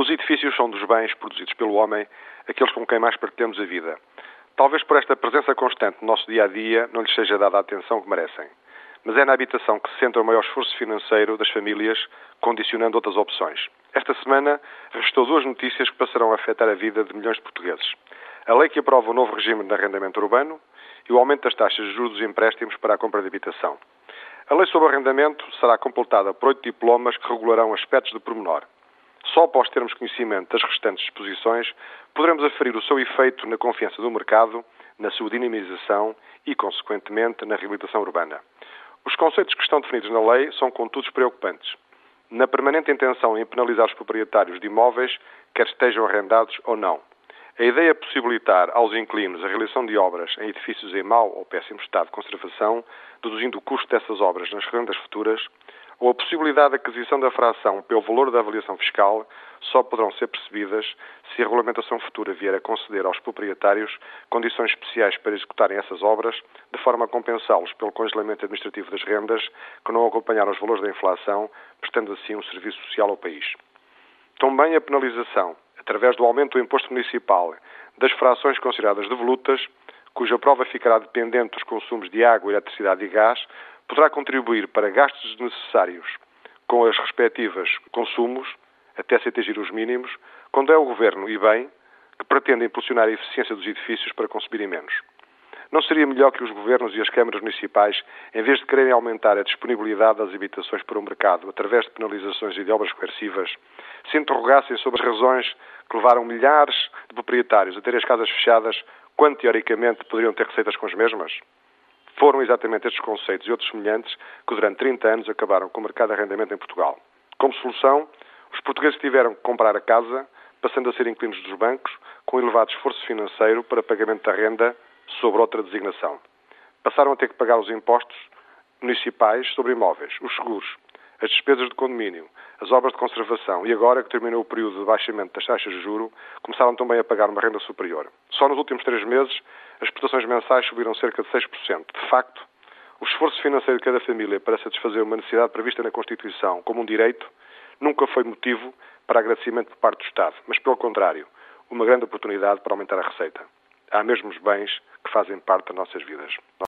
Os edifícios são dos bens produzidos pelo homem, aqueles com quem mais partilhamos a vida. Talvez por esta presença constante no nosso dia a dia não lhes seja dada a atenção que merecem. Mas é na habitação que se centra o maior esforço financeiro das famílias, condicionando outras opções. Esta semana restou duas notícias que passarão a afetar a vida de milhões de portugueses. A lei que aprova o novo regime de arrendamento urbano e o aumento das taxas de juros dos empréstimos para a compra de habitação. A lei sobre arrendamento será completada por oito diplomas que regularão aspectos de pormenor. Só após termos conhecimento das restantes disposições, poderemos aferir o seu efeito na confiança do mercado, na sua dinamização e, consequentemente, na reabilitação urbana. Os conceitos que estão definidos na lei são, contudo, preocupantes. Na permanente intenção em penalizar os proprietários de imóveis, quer estejam arrendados ou não. A ideia de possibilitar aos inquilinos a realização de obras em edifícios em mau ou péssimo estado de conservação, deduzindo o custo dessas obras nas rendas futuras, ou a possibilidade de aquisição da fração pelo valor da avaliação fiscal só poderão ser percebidas se a regulamentação futura vier a conceder aos proprietários condições especiais para executarem essas obras, de forma a compensá-los pelo congelamento administrativo das rendas que não acompanharam os valores da inflação, prestando assim um serviço social ao país. Também a penalização, através do aumento do imposto municipal das frações consideradas devolutas, cuja prova ficará dependente dos consumos de água, eletricidade e gás, poderá contribuir para gastos desnecessários com as respectivas consumos, até se atingir os mínimos, quando é o Governo, e bem, que pretende impulsionar a eficiência dos edifícios para consumirem menos. Não seria melhor que os governos e as câmaras municipais, em vez de quererem aumentar a disponibilidade das habitações para o mercado através de penalizações e de obras coercivas, se interrogassem sobre as razões que levaram milhares de proprietários a ter as casas fechadas, quando teoricamente poderiam ter receitas com as mesmas? Foram exatamente estes conceitos e outros semelhantes que durante 30 anos acabaram com o mercado de arrendamento em Portugal. Como solução, os portugueses tiveram que comprar a casa, passando a ser inquilinos dos bancos, com elevado esforço financeiro para pagamento da renda sobre outra designação. Passaram a ter que pagar os impostos municipais sobre imóveis, os seguros, as despesas de condomínio, as obras de conservação e agora que terminou o período de baixamento das taxas de juro, começaram também a pagar uma renda superior. Só nos últimos três meses, as prestações mensais subiram cerca de 6%. De facto, o esforço financeiro de cada família para satisfazer uma necessidade prevista na Constituição como um direito nunca foi motivo para agradecimento por parte do Estado, mas, pelo contrário, uma grande oportunidade para aumentar a receita. Há mesmo os bens que fazem parte das nossas vidas.